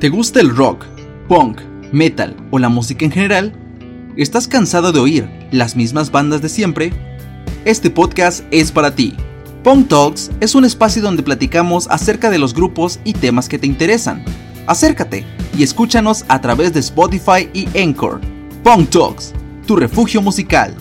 ¿Te gusta el rock, punk, metal o la música en general? ¿Estás cansado de oír las mismas bandas de siempre? Este podcast es para ti. Punk Talks es un espacio donde platicamos acerca de los grupos y temas que te interesan. Acércate y escúchanos a través de Spotify y Anchor. Punk Talks, tu refugio musical.